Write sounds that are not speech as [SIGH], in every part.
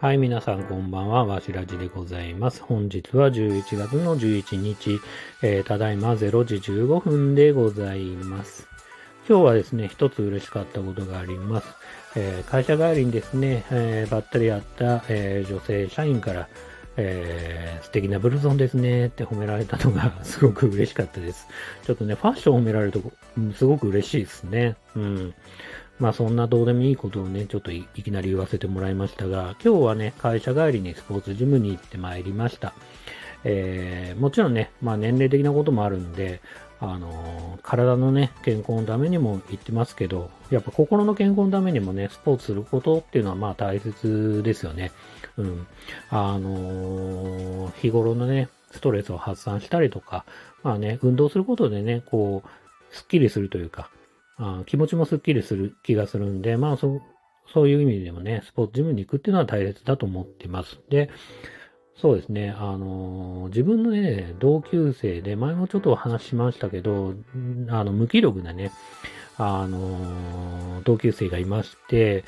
はい、皆さんこんばんは。わしらじでございます。本日は11月の11日、えー、ただいま0時15分でございます。今日はですね、一つ嬉しかったことがあります。えー、会社帰りにですね、えー、ばったり会った、え女性社員から、え素敵なブルゾンですねって褒められたのが [LAUGHS] すごく嬉しかったです。ちょっとね、ファッション褒められると、うん、すごく嬉しいですね。うん。まあそんなどうでもいいことをね、ちょっといきなり言わせてもらいましたが、今日はね、会社帰りにスポーツジムに行ってまいりました。えー、もちろんね、まあ年齢的なこともあるんで、あの、体のね、健康のためにも言ってますけど、やっぱ心の健康のためにもね、スポーツすることっていうのはまあ大切ですよね。うん。あの、日頃のね、ストレスを発散したりとか、まあね、運動することでね、こう、スッキリするというか、あ気持ちもスッキリする気がするんで、まあそ、そういう意味でもね、スポーツジムに行くっていうのは大切だと思ってます。で、そうですね、あの、自分のね、同級生で、前もちょっとお話しましたけど、あの、無気力なね、あの、同級生がいまして、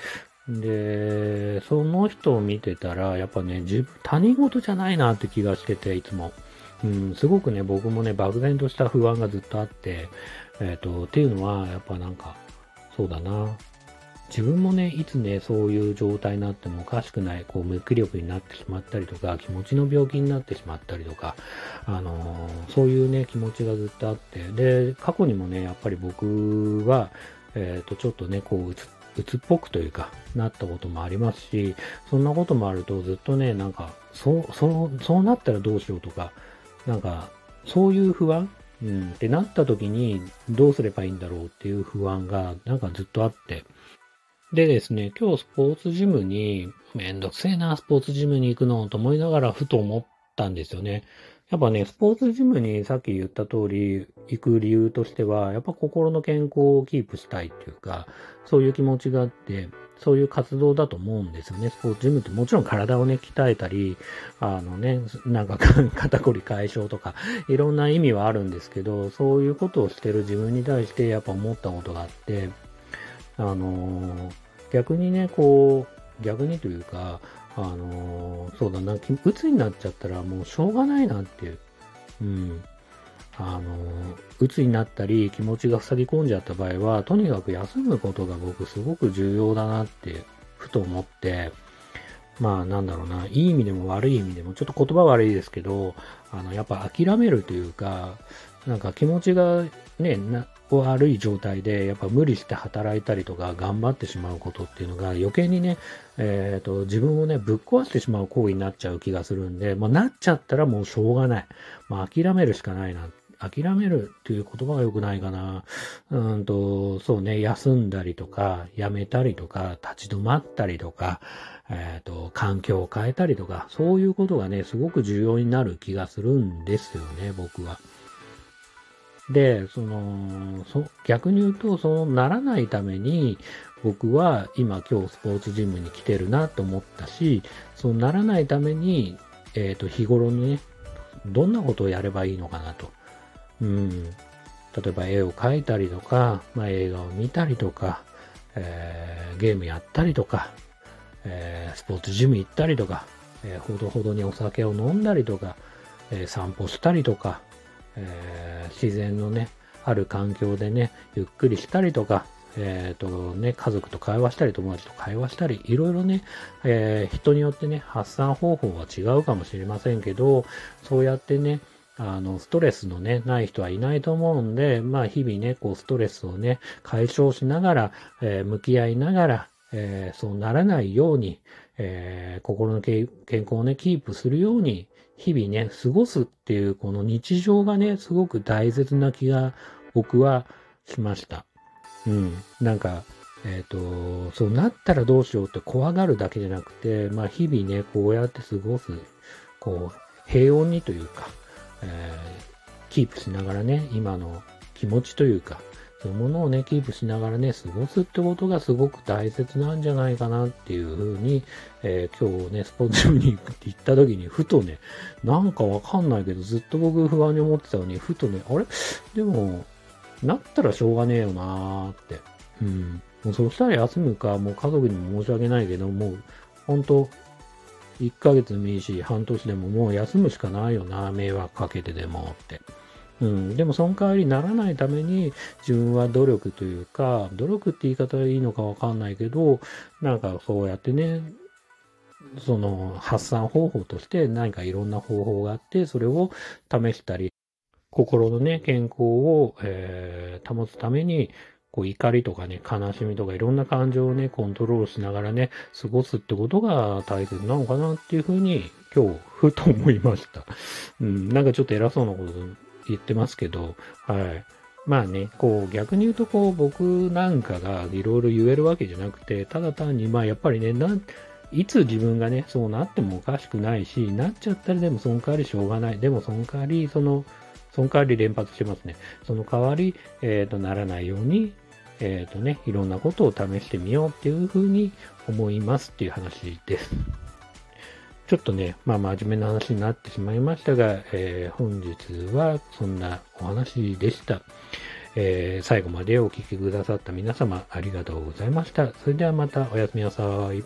で、その人を見てたら、やっぱね、自分、他人事じゃないなって気がしてて、いつも。うん、すごくね、僕もね、漠然とした不安がずっとあって、えっ、ー、と、っていうのは、やっぱなんか、そうだな。自分もね、いつね、そういう状態になってもおかしくない、こう、無気力になってしまったりとか、気持ちの病気になってしまったりとか、あのー、そういうね、気持ちがずっとあって、で、過去にもね、やっぱり僕は、えっ、ー、と、ちょっとね、こう、うつ、うつっぽくというか、なったこともありますし、そんなこともあるとずっとね、なんか、そう、そう、そうなったらどうしようとか、なんか、そういう不安うん、ってなった時にどうすればいいんだろうっていう不安がなんかずっとあって。でですね、今日スポーツジムにめんどくせえな、スポーツジムに行くのと思いながらふと思ったんですよね。やっぱね、スポーツジムにさっき言った通り行く理由としては、やっぱ心の健康をキープしたいっていうか、そういう気持ちがあって、そういう活動だと思うんですよね。スポーツジムってもちろん体をね、鍛えたり、あのね、なんか [LAUGHS] 肩こり解消とか、いろんな意味はあるんですけど、そういうことをしてる自分に対してやっぱ思ったことがあって、あの、逆にね、こう、逆にというか、あの、そうだな、うつになっちゃったらもうしょうがないなっていう。うん。あの、鬱になったり気持ちが塞ぎ込んじゃった場合は、とにかく休むことが僕すごく重要だなってふと思って、まあなんだろうな、いい意味でも悪い意味でも、ちょっと言葉悪いですけど、あの、やっぱ諦めるというか、なんか気持ちがね、悪い状態で、やっぱ無理して働いたりとか頑張ってしまうことっていうのが余計にね、えっ、ー、と、自分をね、ぶっ壊してしまう行為になっちゃう気がするんで、まあなっちゃったらもうしょうがない。まあ諦めるしかないな。諦めるっていう言葉が良くないかな。うんと、そうね、休んだりとか、やめたりとか、立ち止まったりとか、えっ、ー、と、環境を変えたりとか、そういうことがね、すごく重要になる気がするんですよね、僕は。で、その、そ逆に言うと、そうならないために、僕は今今日スポーツジムに来てるなと思ったし、そうならないために、えっ、ー、と、日頃のね、どんなことをやればいいのかなと。うん。例えば絵を描いたりとか、まあ、映画を見たりとか、えー、ゲームやったりとか、えー、スポーツジム行ったりとか、えー、ほどほどにお酒を飲んだりとか、え散歩したりとか、えー、自然のね、ある環境でね、ゆっくりしたりとか、えっ、ー、とね、家族と会話したり、友達と会話したり、いろいろね、えー、人によってね、発散方法は違うかもしれませんけど、そうやってね、あの、ストレスのね、ない人はいないと思うんで、まあ、日々ね、こう、ストレスをね、解消しながら、えー、向き合いながら、えー、そうならないように、えー、心の健康をね、キープするように、日々ね、過ごすっていうこの日常がね、すごく大切な気が僕はしました。うん。なんか、えっ、ー、と、そうなったらどうしようって怖がるだけじゃなくて、まあ日々ね、こうやって過ごす、こう、平穏にというか、えー、キープしながらね、今の気持ちというか、そういうものをね、キープしながらね、過ごすってことがすごく大切なんじゃないかなっていうふうに、えー、今日ね、スポーツジムに行った時に、ふとね、なんかわかんないけど、ずっと僕不安に思ってたのに、ふとね、あれ？でも、なったらしょうがねえよなーって。うん。もうそしたら休むか、もう家族にも申し訳ないけど、もう、本当1ヶ月もいいし、半年でももう休むしかないよな、迷惑かけてでもって。うん、でもその代わりにならないために自分は努力というか、努力って言い方はいいのかわかんないけど、なんかそうやってね、その発散方法として何かいろんな方法があって、それを試したり、心のね、健康を、えー、保つためにこう怒りとかね、悲しみとかいろんな感情をね、コントロールしながらね、過ごすってことが大切なのかなっていうふうに、今日、ふと思いました。うん、なんかちょっと偉そうなこと言ってますけど、はい。まあね、こう逆に言うとこう僕なんかがいろいろ言えるわけじゃなくて、ただ単にまあやっぱりね、いつ自分がね、そうなってもおかしくないし、なっちゃったらでもその代わりしょうがない。でもその代わり、その、その代わり連発してますね。その代わり、えっ、ー、と、ならないように、えっ、ー、とね、いろんなことを試してみようっていうふうに思いますっていう話です。ちょっとね、まあ真面目な話になってしまいましたが、えー、本日はそんなお話でした。えー、最後までお聴きくださった皆様ありがとうございました。それではまたおやすみなさい。